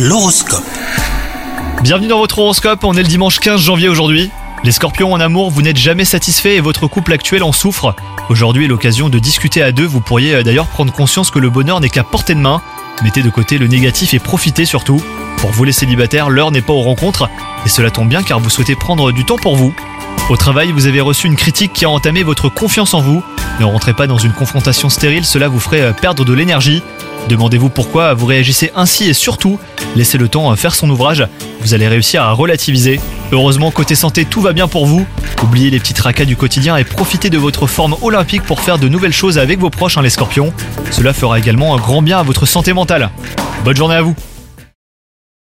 L'horoscope. Bienvenue dans votre horoscope, on est le dimanche 15 janvier aujourd'hui. Les scorpions en amour, vous n'êtes jamais satisfait et votre couple actuel en souffre. Aujourd'hui est l'occasion de discuter à deux, vous pourriez euh, d'ailleurs prendre conscience que le bonheur n'est qu'à portée de main. Mettez de côté le négatif et profitez surtout. Pour vous les célibataires, l'heure n'est pas aux rencontres, et cela tombe bien car vous souhaitez prendre du temps pour vous. Au travail, vous avez reçu une critique qui a entamé votre confiance en vous. Ne rentrez pas dans une confrontation stérile, cela vous ferait euh, perdre de l'énergie. Demandez-vous pourquoi vous réagissez ainsi et surtout, laissez le temps faire son ouvrage, vous allez réussir à relativiser. Heureusement, côté santé, tout va bien pour vous. Oubliez les petits tracas du quotidien et profitez de votre forme olympique pour faire de nouvelles choses avec vos proches, hein, les scorpions. Cela fera également un grand bien à votre santé mentale. Bonne journée à vous